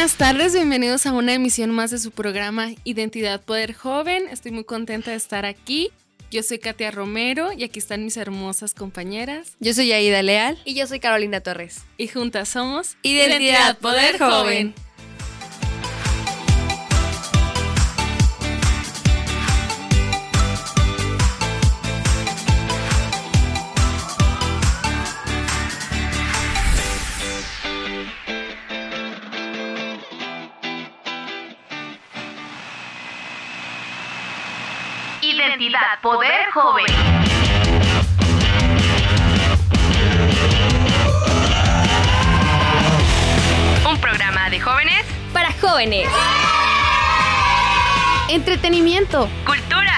Buenas tardes, bienvenidos a una emisión más de su programa Identidad Poder Joven. Estoy muy contenta de estar aquí. Yo soy Katia Romero y aquí están mis hermosas compañeras. Yo soy Aida Leal. Y yo soy Carolina Torres. Y juntas somos Identidad, Poder, Joven. Identidad Poder Joven. Un programa de jóvenes Para jóvenes. Entretenimiento, cultura.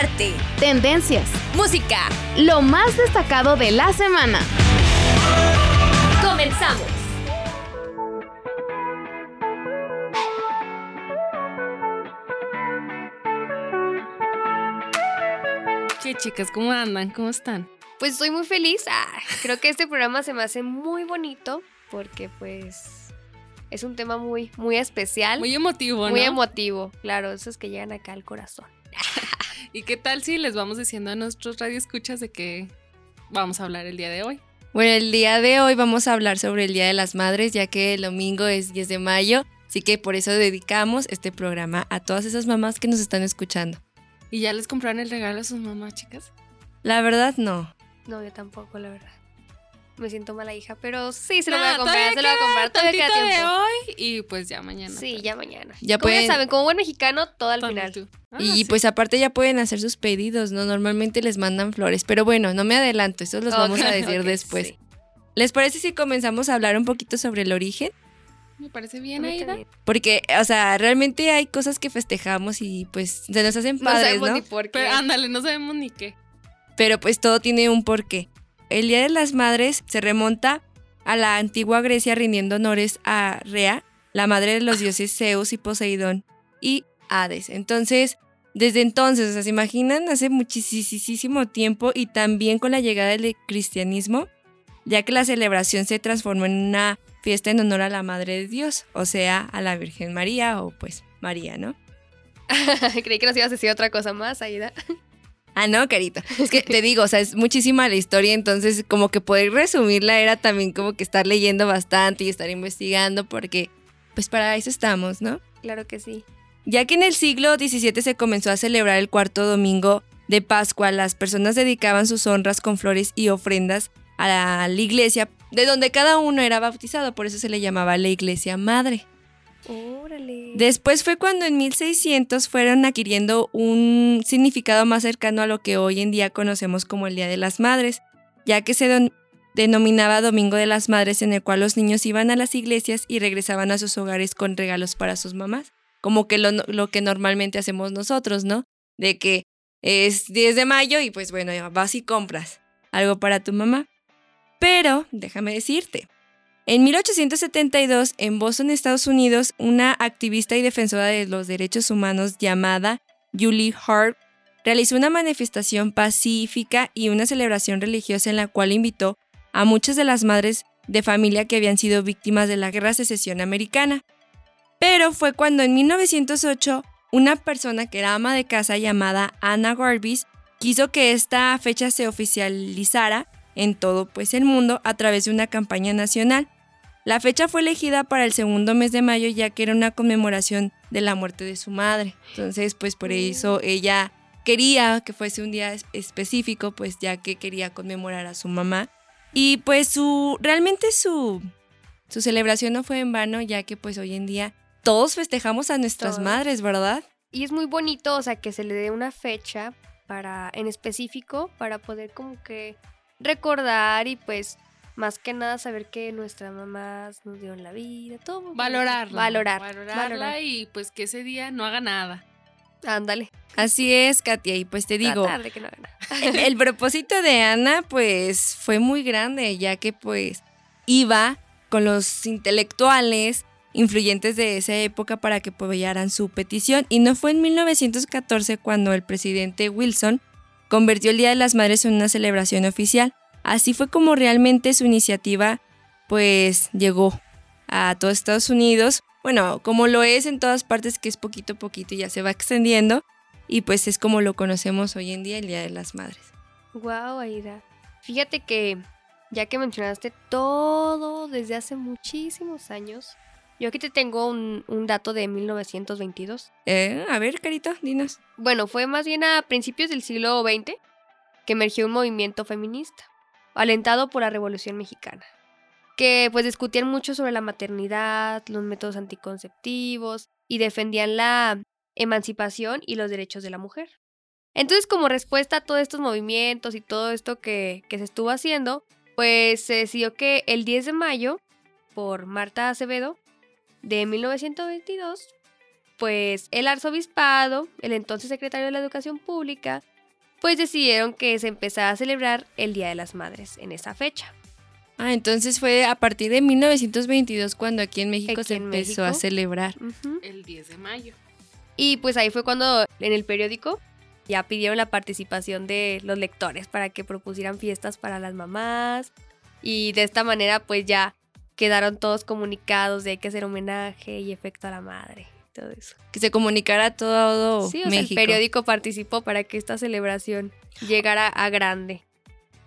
Arte. tendencias, Música. lo más destacado de la semana. Comenzamos. Chicas? ¿Cómo andan? ¿Cómo están? Pues estoy muy feliz. Ah, creo que este programa se me hace muy bonito porque pues es un tema muy, muy especial. Muy emotivo, ¿no? muy emotivo. Claro, esos que llegan acá al corazón. ¿Y qué tal si les vamos diciendo a nuestros radioescuchas de qué vamos a hablar el día de hoy? Bueno, el día de hoy vamos a hablar sobre el Día de las Madres, ya que el domingo es 10 de mayo, así que por eso dedicamos este programa a todas esas mamás que nos están escuchando. ¿Y ya les compraron el regalo a sus mamás, chicas? La verdad, no. No, yo tampoco, la verdad. Me siento mala hija, pero sí se lo voy a comprar, se lo voy a comprar. Todavía queda tiempo. de hoy y pues ya mañana. Sí, ya mañana. Ya como pueden- ya saben, como buen mexicano, todo al final. tú. Ah, y sí. pues aparte ya pueden hacer sus pedidos, ¿no? Normalmente les mandan flores, pero bueno, no me adelanto, eso los vamos a decir después. sí. ¿Les parece si comenzamos a hablar un poquito sobre el origen? Me parece bien, Aida. Porque, o sea, realmente hay cosas que festejamos y pues se nos hacen No padres, sabemos ¿no? ni por qué. Pero ándale, no sabemos ni qué. pero pues todo tiene un porqué. El Día de las Madres se remonta a la antigua Grecia rindiendo honores a Rea, la madre de los dioses Zeus y Poseidón, y Hades. Entonces, desde entonces, o sea, se imaginan, hace muchísimo tiempo y también con la llegada del cristianismo, ya que la celebración se transformó en una fiesta en honor a la Madre de Dios, o sea, a la Virgen María o pues María, ¿no? Creí que nos ibas a decir otra cosa más, Aida. Ah, no, carito. Es que te digo, o sea, es muchísima la historia, entonces como que poder resumirla era también como que estar leyendo bastante y estar investigando, porque pues para eso estamos, ¿no? Claro que sí. Ya que en el siglo XVII se comenzó a celebrar el cuarto domingo de Pascua, las personas dedicaban sus honras con flores y ofrendas a la, iglesia, de donde cada uno era bautizado, por eso se le llamaba la iglesia madre. Órale. Después fue cuando en 1600 fueron adquiriendo un significado más cercano a lo que hoy en día conocemos como el Día de las Madres, ya que se denominaba Domingo de las Madres en el cual los niños iban a las iglesias y regresaban a sus hogares con regalos para sus mamás, como que lo, lo que normalmente hacemos nosotros, ¿no? De que es 10 de mayo y pues bueno, ya vas y compras algo para tu mamá. Pero, déjame decirte, en 1872, en Boston, Estados Unidos, una activista y defensora de los derechos humanos llamada Julie Hart realizó una manifestación pacífica y una celebración religiosa en la cual invitó a muchas de las madres de familia que habían sido víctimas de la Guerra Secesión Americana. Pero fue cuando en 1908 una persona que era ama de casa llamada Anna Garbis quiso que esta fecha se oficializara en todo pues el mundo a través de una campaña nacional. La fecha fue elegida para el segundo mes de mayo ya que era una conmemoración de la muerte de su madre. Entonces, pues por eso ella quería que fuese un día es- específico, pues ya que quería conmemorar a su mamá. Y pues su realmente su su celebración no fue en vano, ya que pues hoy en día todos festejamos a nuestras Todos. madres, ¿verdad? Y es muy bonito, o sea, que se le dé una fecha para, en específico, para poder como que recordar y pues más que nada saber que nuestras mamás nos dieron la vida, todo. Valorarla. Valorar. Valorarla valorar. y pues que ese día no haga nada. Ándale. Así es, Katia, y pues te digo, Tratar de que no haga nada. el, el propósito de Ana pues fue muy grande, ya que pues iba con los intelectuales influyentes de esa época para que apoyaran su petición y no fue en 1914 cuando el presidente Wilson convirtió el Día de las Madres en una celebración oficial. Así fue como realmente su iniciativa pues llegó a todo Estados Unidos. bueno, como lo es en todas partes, que es poquito a poquito y ya se va extendiendo, y pues es como lo conocemos hoy en día, el Día de las Madres. Wow, Aida. Fíjate que ya que mencionaste todo desde hace muchísimos años, yo aquí te tengo un, un dato de 1922. Eh, a ver, Carito, dinos. Bueno, fue más bien a principios del siglo XX que emergió un movimiento feminista, alentado por la Revolución Mexicana, que pues discutían mucho sobre la maternidad, los métodos anticonceptivos y defendían la emancipación y los derechos de la mujer. Entonces, como respuesta a todos estos movimientos y todo esto que, que se estuvo haciendo, pues se decidió que el 10 de mayo, por Marta Acevedo, de 1922, pues el arzobispado, el entonces secretario de la Educación Pública, pues decidieron que se empezara a celebrar el Día de las Madres en esa fecha. Ah, entonces fue a partir de 1922 cuando aquí en México Aquí se en empezó México. a celebrar. El 10 de mayo. Y pues ahí fue cuando en el periódico ya pidieron la participación de los lectores para que propusieran fiestas para las mamás. Y de esta manera pues ya quedaron todos comunicados de hay que hacer homenaje y efecto a la madre. Todo eso. Que se comunicara todo sí, o sea, México. el periódico participó para que esta celebración llegara a grande.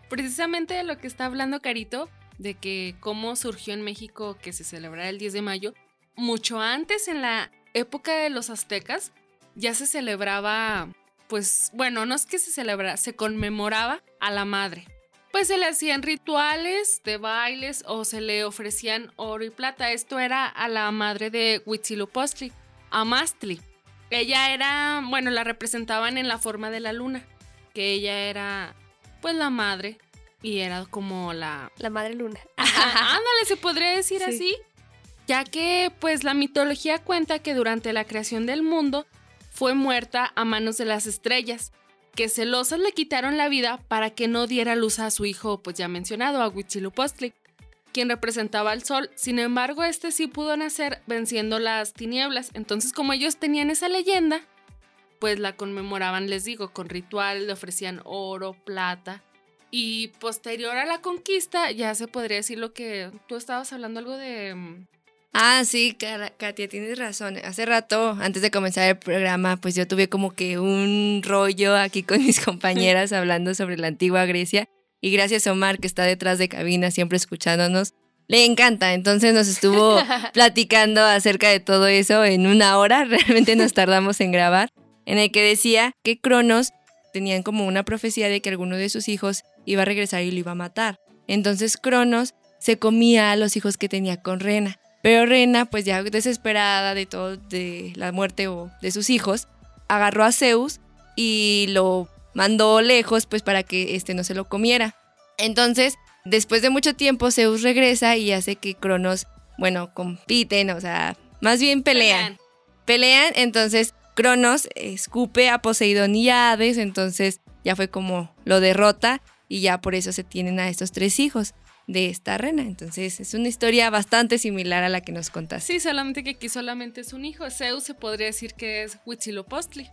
Precisamente de lo que está hablando Carito, de que cómo surgió en México que se celebrara el 10 de mayo, mucho antes en la época de los aztecas ya se celebraba, pues bueno, no es que se celebrara, se conmemoraba a la madre. Pues se le hacían rituales de bailes o se le ofrecían oro y plata. Esto era a la madre de Huitzilopochtli, a Mastli. Ella era, bueno, la representaban en la forma de la luna, que ella era pues la madre y era como la La madre luna. Ajá, ándale, se podría decir Sí. así. Ya que, pues, la mitología cuenta que durante la creación del mundo fue muerta a manos de las estrellas, que celosas le quitaron la vida para que no diera luz a su hijo, pues ya mencionado, a Huitzilopochtli, quien representaba al sol. Sin embargo, este sí pudo nacer venciendo las tinieblas. Entonces, como ellos tenían esa leyenda, pues la conmemoraban, les digo, con rituales, le ofrecían oro, plata. Y posterior a la conquista, ya se podría decir lo que tú estabas hablando, algo de... Ah, sí, Katia, tienes razón. Hace rato, antes de comenzar el programa, pues yo tuve como que un rollo aquí con mis compañeras hablando sobre la antigua Grecia. Y gracias a Omar, que está detrás de cabina, siempre escuchándonos, le encanta. Entonces nos estuvo platicando acerca de todo eso en una hora. Realmente nos tardamos en grabar. En el que decía que Cronos tenían como una profecía de que alguno de sus hijos iba a regresar y lo iba a matar. Entonces Cronos se comía a los hijos que tenía con Rena. Pero Rena, pues ya desesperada de todo, de la muerte o de sus hijos, agarró a Zeus y lo mandó lejos, pues para que este no se lo comiera. Entonces, después de mucho tiempo, Zeus regresa y hace que Cronos, bueno, compiten, o sea, más bien pelean. Pelean, entonces Cronos escupe a Poseidón y a Hades, entonces ya fue como lo derrota y ya por eso se tienen a estos tres hijos de esta rena. Entonces es una historia bastante similar a la que nos contaste. Sí, solamente que aquí solamente es un hijo. Zeus se podría decir que es Huitzilopochtli.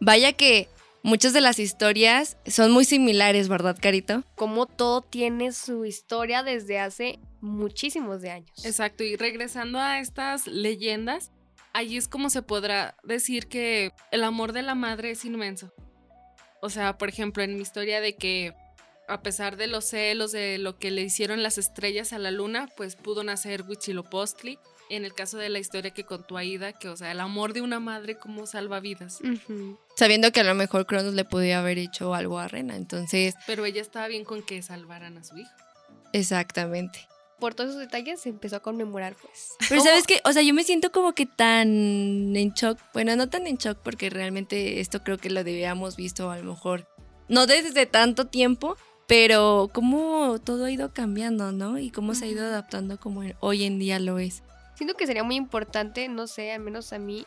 Vaya que muchas de las historias son muy similares, ¿verdad, Carito? Como todo tiene su historia desde hace muchísimos de años. Exacto, y regresando a estas leyendas, allí es como se podrá decir que el amor de la madre es inmenso. O sea, por ejemplo, en mi historia de que a pesar de los celos de lo que le hicieron las estrellas a la luna, pues pudo nacer Huitzilopochtli. En el caso de la historia que contó Aida, que o sea, el amor de una madre como salva vidas. Sabiendo que a lo mejor Cronos le podía haber hecho algo a Rena. Entonces, Pero ella estaba bien con que salvaran a su hijo. exactamente. Por todos esos detalles se empezó a conmemorar, pues. Pero sabes que, o sea, yo me siento como que tan en shock. Bueno, no tan en shock porque realmente esto creo que lo debíamos visto a lo mejor no desde tanto tiempo, pero cómo todo ha ido cambiando, ¿no? Y cómo se ha ido adaptando como hoy en día lo es. Siento que sería muy importante, no sé, al menos a mí,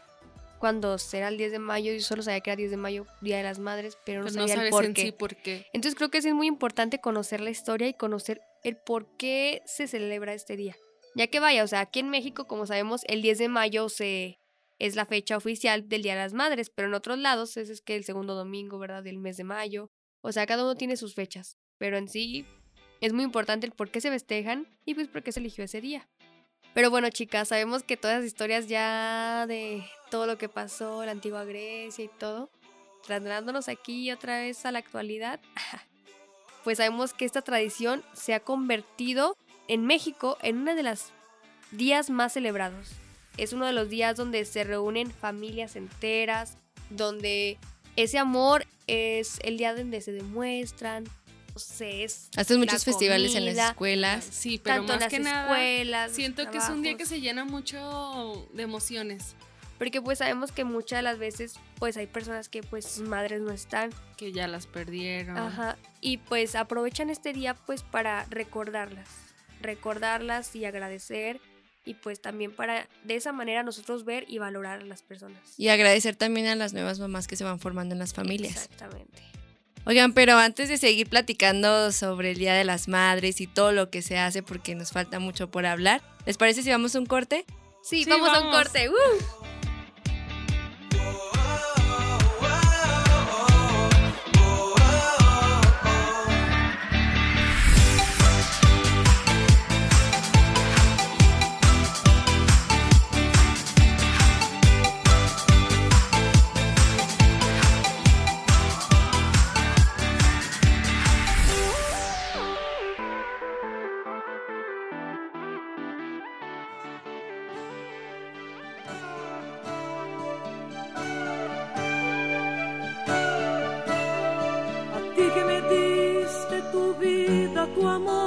cuando será el 10 de mayo, yo solo sabía que era 10 de mayo, Día de las Madres, pero no Pues no sabía el sabes por en qué. sí por qué. Entonces creo que sí es muy importante conocer la historia y conocer el por qué se celebra este día. Ya que vaya, o sea, aquí en México, como sabemos, el 10 de mayo se es la fecha oficial del Día de las Madres, pero en otros lados es, es que el segundo domingo, ¿verdad? Del mes de mayo. O sea, cada uno tiene sus fechas, pero en sí es muy importante el por qué se festejan y pues por qué se eligió ese día. Pero bueno, chicas, sabemos que todas las historias ya de todo lo que pasó, la antigua Grecia y todo, trasladándonos aquí otra vez a la actualidad, pues sabemos que esta tradición se ha convertido en México en uno de los días más celebrados. Es uno de los días donde se reúnen familias enteras, donde ese amor es el día donde se demuestran, es Hacen la muchos festivales en las escuelas. Sí, pero tanto más las que nada, escuelas, los siento que es un día que se llena mucho de emociones, Porque pues sabemos que muchas de las veces pues hay personas que pues sus madres no están. que ya las perdieron. Ajá. Y pues aprovechan este día pues para recordarlas. Recordarlas y agradecer. Y pues también para de esa manera nosotros ver y valorar a las personas. Y agradecer también a las nuevas mamás que se van formando en las familias. Exactamente. Oigan, pero antes de seguir platicando sobre el Día de las Madres y todo lo que se hace, porque nos falta mucho por hablar, ¿les parece si vamos a un corte? Sí, Sí, vamos, a un vamos. corte. ¡Uh!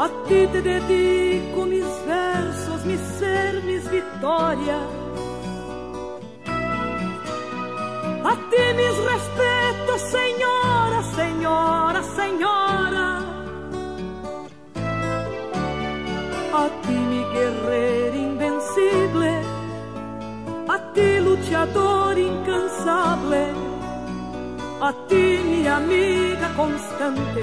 A ti te dedico mis versos, mi ser, mis victorias. A ti mis respetos, señora, señora, señora. A ti mi guerrero invencible. A ti luchador incansable a ti mi amiga constante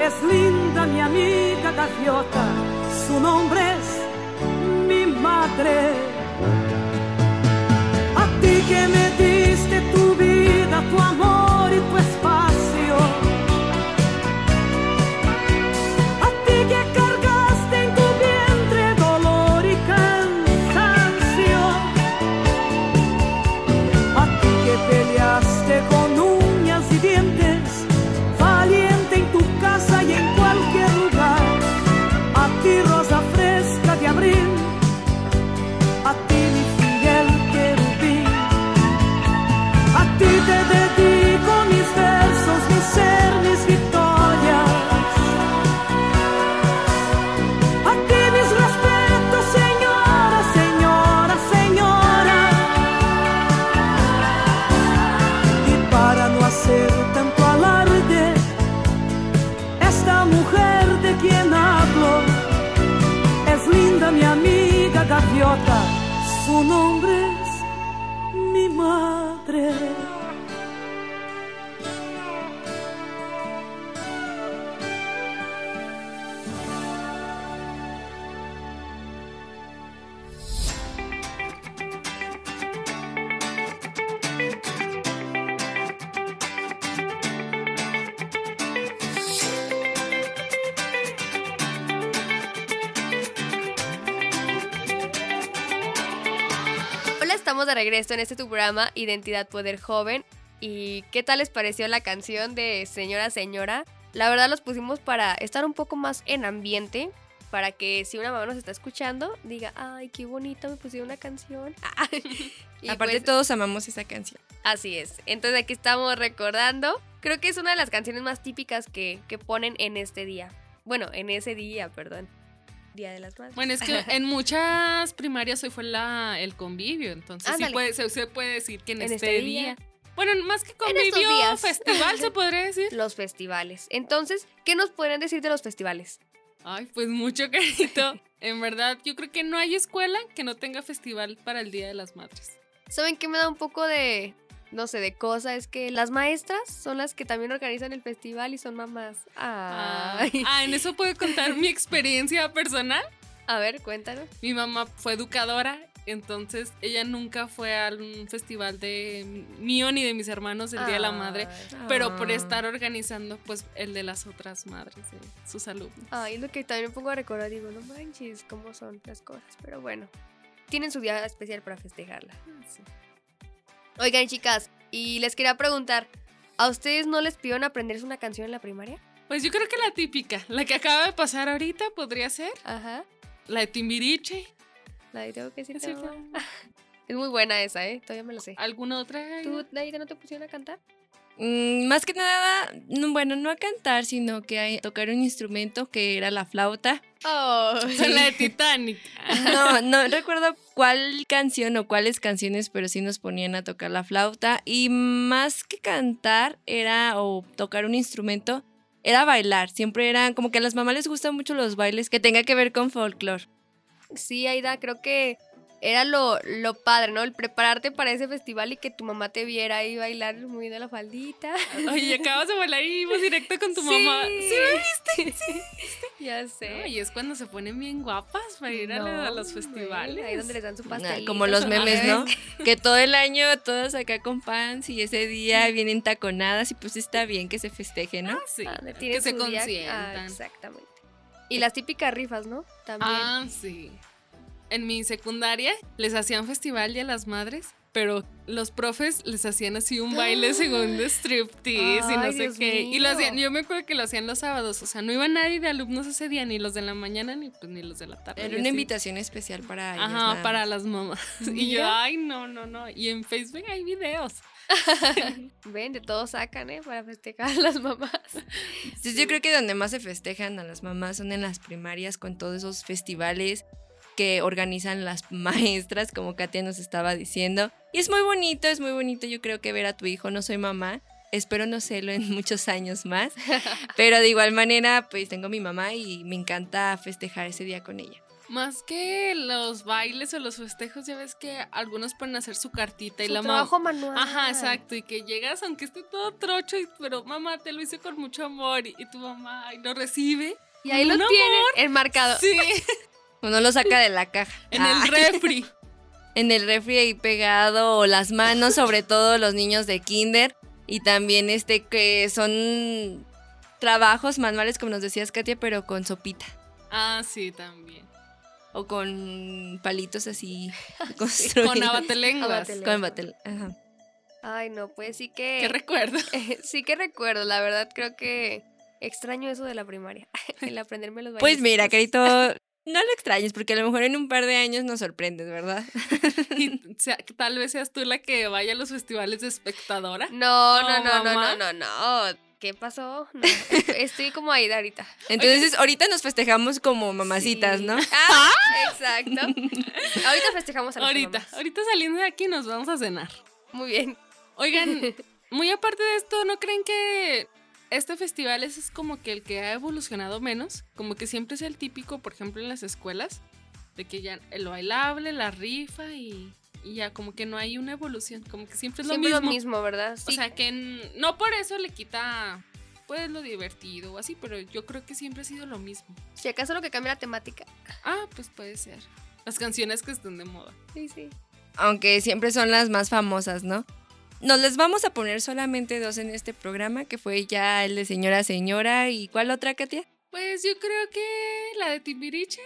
es linda mi amiga gaviota, su nombre es mi madre. A ti que me diste tu vida, tu amor y tu espacio. Estamos de regreso en este tu programa Identidad Poder Joven. ¿Y qué tal les pareció la canción de Señora Señora? La verdad los pusimos para estar un poco más en ambiente, para que si una mamá nos está escuchando, diga, ay, qué bonito, me pusieron una canción. Y Aparte pues, todos amamos esa canción. Así es. Entonces aquí estamos recordando. Creo que es una de las canciones más típicas que, que ponen en este día. Bueno, en ese día, perdón. Día de las Madres. Bueno, es que en muchas primarias hoy fue la, el convivio, entonces sí puede, se, se puede decir que en, En este, este día. día. Bueno, más que convivio, festival se podría decir. Los festivales. Entonces, ¿qué nos pueden decir de los festivales? Ay, pues mucho carito. En verdad, yo creo que no hay escuela que no tenga festival para el Día de las Madres. ¿Saben qué me da un poco de, no sé, de cosa? Es que las maestras son las que también organizan el festival y son mamás. Ah, Ay. ah, en eso puedo contar mi experiencia personal. A ver, cuéntanos. Mi mamá fue educadora, entonces ella nunca fue a un festival de mío ni de mis hermanos el Día de la Madre, Ay. pero por Ah. estar organizando pues el de las otras madres de sus alumnos. Ay, lo que también me pongo a recordar. Digo, no manches, cómo son las cosas. Pero bueno, tienen su día especial para festejarla. Sí. Oigan, chicas, y les quería preguntar, ¿a ustedes no les pidieron aprenderse una canción en la primaria? Pues yo creo que la típica, la que acaba de pasar ahorita podría ser Ajá. la de Timbiriche. La de tengo que decirte, Es muy buena esa, ¿eh? Todavía me lo sé. ¿Alguna otra? ¿Tú, Naida, no te pusieron a cantar? Mm, más que nada, no, bueno, no a cantar, sino que a tocar un instrumento que era la flauta. Oh, la de Titanic. No, no recuerdo cuál canción o cuáles canciones, pero sí nos ponían a tocar la flauta. Y más que cantar era o tocar un instrumento, era bailar. Siempre eran como que a las mamás les gustan mucho los bailes que tenga que ver con folclore. Sí, Aida, creo que era lo, lo padre, ¿no? El prepararte para ese festival y que tu mamá te viera ahí bailar muy de la faldita. Oye, acabas de bailar y ibas directo con tu mamá. Sí, me viste? ya sé. ¿no? Y es cuando se ponen bien guapas para ir a, los festivales. hombre, Ahí donde les dan su Nah, pastel. como los memes, ¿no? Que todo el año todas acá con pants y ese día vienen taconadas y pues está bien que se festeje, ¿no? Sí, Ah, que se Ah, consientan. exactamente. Y las típicas rifas, ¿no? También. Ah, sí. En mi secundaria les hacían festival Día de las Madres, pero los profes les hacían así un baile según de striptease y no Ay, sé Dios qué. Y lo hacían, mío. yo me acuerdo que lo hacían los sábados, o sea, no iba nadie de alumnos ese día, ni los de la mañana, ni, pues, ni los de la tarde. Era y una así. invitación especial para ellas. Ajá, nada para las mamás. Y yo, ay, no, no, no. Y en Facebook hay videos. Ven, de todo sacan, ¿eh? Para festejar a las mamás. Entonces yo creo que donde más se festejan a las mamás son en las primarias con todos esos festivales que organizan las maestras, como Katia nos estaba diciendo. Y es muy bonito, es muy bonito yo creo que ver a tu hijo, no soy mamá, espero no serlo en muchos años más, pero de igual manera pues tengo mi mamá y me encanta festejar ese día con ella. Más que los bailes o los festejos, ya ves que algunos pueden hacer su cartita y la mamá. trabajo manual. Ajá, exacto. Y que llegas, aunque esté todo trocho, y- pero mamá, te lo hice con mucho amor. Y, y tu mamá ay, lo recibe. Y ahí lo un tienen enmarcado. Sí, Uno lo saca de la caja. en Ah, el refri. en el refri ahí pegado o las manos, sobre todo los niños de kinder y también este que son trabajos manuales como nos decías Katia, pero con sopita Ah, sí, también. o con palitos así Con construidos. abatelenguas. Abatelenguas. Con batel- ajá. Ay, no, pues sí que. Qué recuerdo. sí que recuerdo, la verdad creo que extraño eso de la primaria, el aprenderme los Pues mira. Carito, no lo extrañes porque a lo mejor en un par de años nos sorprendes, ¿verdad? Y sea- tal vez seas tú la que vaya a los festivales de espectadora. No, no, No, no, no, no, no, no. ¿Qué pasó? No, est- estoy como ahí ahorita. Entonces, ahorita nos festejamos como mamacitas, Sí. ¿no? Ah, exacto. Ahorita festejamos a Ahorita, mamás. ahorita saliendo de aquí nos vamos a cenar. Muy bien. Oigan, muy aparte de esto, ¿no creen que este festival es, es como que el que ha evolucionado menos? Como que siempre es el típico, por ejemplo, en las escuelas, de que ya el bailable, la rifa y, y ya como que no hay una evolución, como que siempre es Siempre lo lo mismo. mismo, ¿verdad? O Sí. sea, que no por eso le quita pues lo divertido o así, pero yo creo que siempre ha sido lo mismo. si acaso lo que cambia la temática. Ah, pues puede ser. Las canciones que estén de moda. Sí, sí. aunque siempre son las más famosas, ¿no? Nos les vamos a poner solamente dos en este programa, que fue ya el de Señora Señora y ¿cuál otra, Katia? Pues yo creo que la de Timbiriche,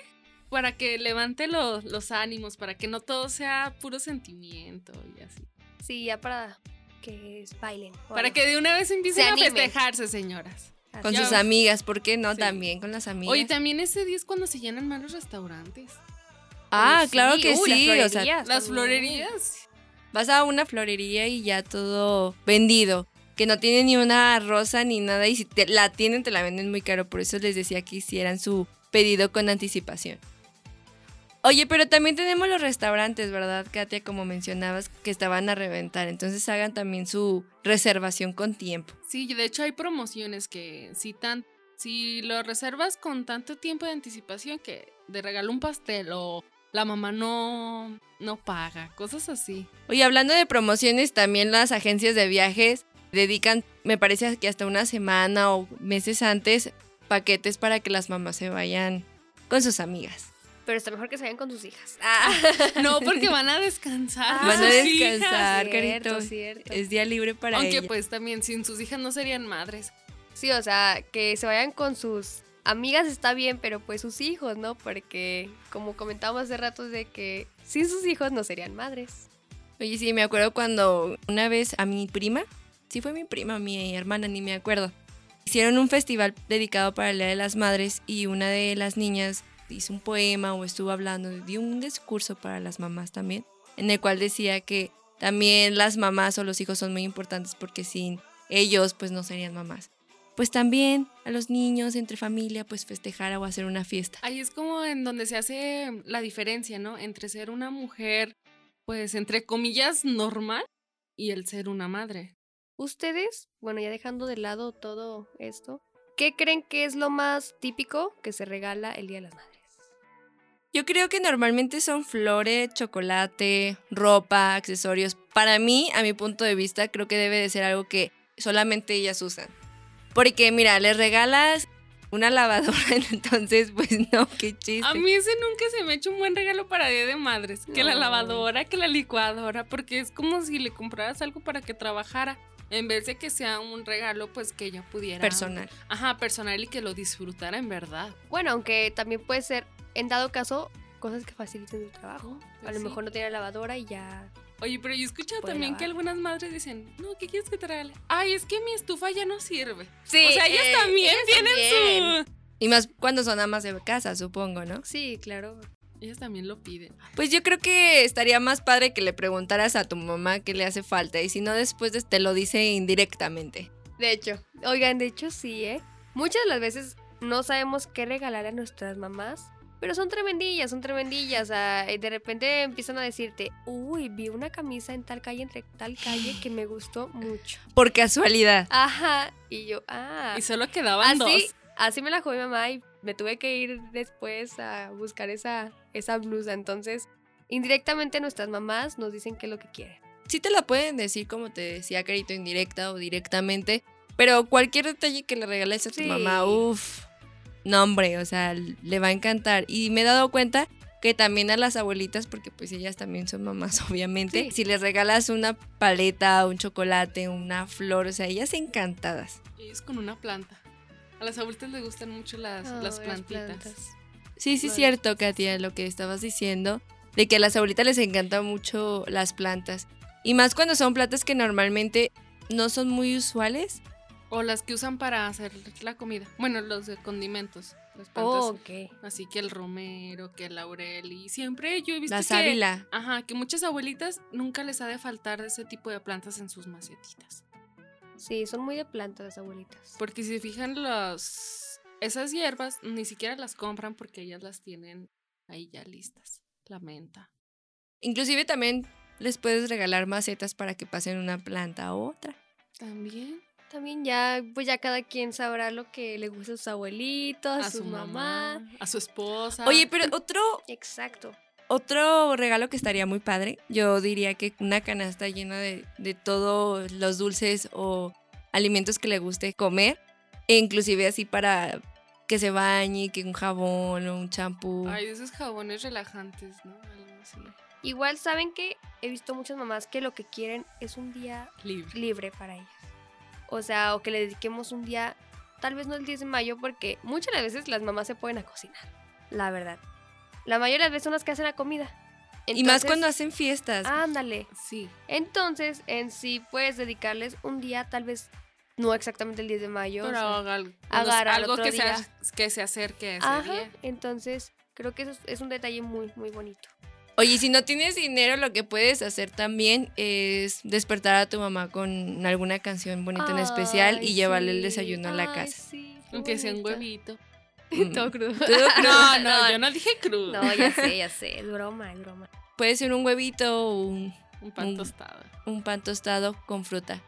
para que levante los, los ánimos, para que no todo sea puro sentimiento y así. Sí, ya para que bailen. Para que de una vez empiecen a festejarse, señoras. Con Ya. sus amigas, ¿por qué no? Sí. También con las amigas. Oye, también ese día es cuando se llenan más los restaurantes. ah, Oye, claro sí. que Uy, las sí. O sea, florerías Las florerías. Vas a una florería y ya todo vendido. Que no tiene ni una rosa ni nada. Y si te la tienen, te la venden muy caro. Por eso les decía que hicieran su pedido con anticipación. Oye, pero también tenemos los restaurantes, ¿verdad, Katia? Como mencionabas, que estaban a reventar. Entonces hagan también su reservación con tiempo. Sí, de hecho hay promociones que si tan si lo reservas con tanto tiempo de anticipación que de regalo un pastel o la mamá no no paga, cosas así. Oye, hablando de promociones, también las agencias de viajes dedican, me parece que hasta una semana o meses antes, paquetes para que las mamás se vayan con sus amigas. Pero está mejor que se vayan con sus hijas. Ah, No, porque van a descansar. Ah, Van a descansar, cierto, carito. cierto. Es día libre para Aunque ella. pues también sin sus hijas no serían madres. Sí, o sea, que se vayan con sus amigas está bien, pero pues sus hijos, ¿no? Porque como comentábamos hace rato de que sin sus hijos no serían madres. Oye, sí, me acuerdo cuando una vez a mi prima, sí fue mi prima, mi hermana, ni me acuerdo. Hicieron un festival dedicado para Día de las Madres y una de las niñas hizo un poema o estuvo hablando, dio un discurso para las mamás también, en el cual decía que también las mamás o los hijos son muy importantes porque sin ellos pues no serían mamás. Pues también a los niños entre familia pues festejar o hacer una fiesta. Ahí es como en donde se hace la diferencia, ¿no? Entre ser una mujer, pues entre comillas, normal y el ser una madre. Ustedes, bueno, ya dejando de lado todo esto, ¿qué creen que es lo más típico que se regala el Día de las Madres? Yo creo que normalmente son flores, chocolate, ropa, accesorios. Para mí, a mi punto de vista, creo que debe de ser algo que solamente ellas usan. Porque, mira, les regalas una lavadora, entonces, pues no, qué chiste. A mí ese nunca se me ha hecho un buen regalo para Día de Madres. Que la lavadora, que la licuadora, porque es como si le compraras algo para que trabajara. En vez de que sea un regalo, pues que ella pudiera. Personal. Ajá, personal y que lo disfrutara en verdad. Bueno, aunque también puede ser, en dado caso, cosas que faciliten su trabajo. Pues A lo sí. mejor no tiene lavadora y ya. Oye, pero yo he escuchado Puede también que algunas madres dicen, no, ¿qué quieres que te regale? Ay, es que mi estufa ya no sirve. Sí, o sea, ellas eh, también ellas tienen también. su... Y más cuando son amas de casa, supongo, ¿no? Sí, claro. Ellas también lo piden. Pues yo creo que estaría más padre que le preguntaras a tu mamá qué le hace falta. Y si no, después de- te lo dice indirectamente. De hecho, oigan, de hecho sí, ¿eh? Muchas de las veces no sabemos qué regalar a nuestras mamás, pero son tremendillas, son tremendillas. y de repente empiezan a decirte, uy, vi una camisa en tal calle, entre tal calle, que me gustó mucho. Por casualidad. Ajá, y yo, ah. Y solo quedaban Así, dos. así me la jugó mi mamá y me tuve que ir después a buscar esa, esa blusa. Entonces, indirectamente nuestras mamás nos dicen qué es lo que quieren. Sí te la pueden decir, como te decía, Carito, indirecta o directamente. Pero cualquier detalle que le regales a tu Sí. mamá, uff, no hombre, o sea, le va a encantar. Y me he dado cuenta que también a las abuelitas, porque pues ellas también son mamás, obviamente, Sí. si les regalas una paleta, un chocolate, una flor, o sea, ellas encantadas. Es con una planta. A las abuelitas les gustan mucho las, Oh, las plantitas. plantas. Sí, sí, cierto, Katia, lo que estabas diciendo, de que a las abuelitas les encantan mucho las plantas. Y más cuando son plantas que normalmente no son muy usuales. O las que usan para hacer la comida. Bueno, los de condimentos. Las plantas. Oh, ok. Así que el romero, que el laurel. Y siempre yo he visto La que... sábila. Ajá, que muchas abuelitas nunca les ha de faltar de ese tipo de plantas en sus macetitas. Sí, son muy de plantas las abuelitas. Porque si se fijan los... Esas hierbas ni siquiera las compran porque ellas las tienen ahí ya listas. La menta. Inclusive también les puedes regalar macetas para que pasen una planta a otra. También. También ya, pues ya cada quien sabrá lo que le gusta a sus abuelitos, a, su, mamá. A su esposa. Oye, pero otro, Exacto. otro regalo que estaría muy padre, yo diría que una canasta llena de, de todos los dulces o alimentos que le guste comer, e inclusive así para que se bañe, que un jabón o un champú. Ay, de esos jabones relajantes, ¿no? Algo así. Igual saben que he visto muchas mamás que lo que quieren es un día Libre. libre para ellas. O sea, o que le dediquemos un día, tal vez no el 10 de mayo, porque muchas de las veces las mamás se pueden a cocinar, la verdad. La mayoría de las veces son las que hacen la comida. y más cuando hacen fiestas. Ándale. Sí. Entonces, en sí puedes dedicarles un día, tal vez No exactamente el 10 de mayo. o Pero sea, haga algo, algo otro que, se, día. a- que se acerque a ese Ajá, día. entonces creo que eso es, es un detalle muy, muy bonito. Oye, si no tienes dinero, lo que puedes hacer también es despertar a tu mamá con alguna canción bonita en especial y Ay, llevarle el desayuno a la Ay, casa. sí, Aunque sea un huevito. Mm. Todo crudo. Todo crudo. No, no, yo no dije crudo. No, ya sé, ya sé. Es broma, es broma. Puede ser un huevito o un, Un pan Un- tostado. un pan tostado con fruta.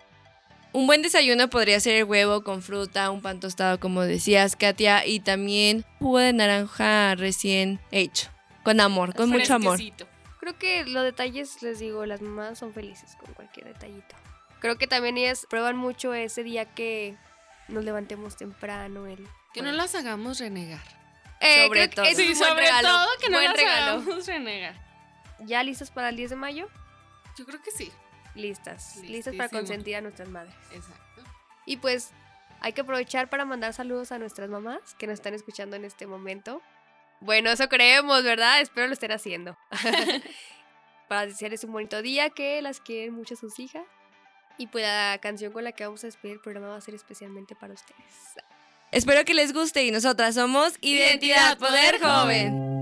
Un buen desayuno podría ser el huevo con fruta, un pan tostado como decías, Katia, y también jugo de naranja recién hecho, con amor, con mucho amor. Creo que los detalles, les digo, las mamás son felices con cualquier detallito. Creo que también ellas prueban mucho ese día que nos levantemos temprano. El, Que no las hagamos renegar. Eh, Sobre todo. es un sobre regalo, todo que no buen las regalo. hagamos renegar. ¿Ya listas para el 10 de mayo? Yo creo que sí. Listas. Listas para consentir a nuestras madres. Exacto. Y pues hay que aprovechar para mandar saludos a nuestras mamás que nos están escuchando en este momento. Bueno, eso creemos, ¿verdad? Espero lo estén haciendo. para desearles un bonito día, que las quieren mucho sus hijas. Y pues la canción con la que vamos a despedir el programa va a ser especialmente para ustedes. Espero que les guste y nosotras somos Identidad Poder Joven.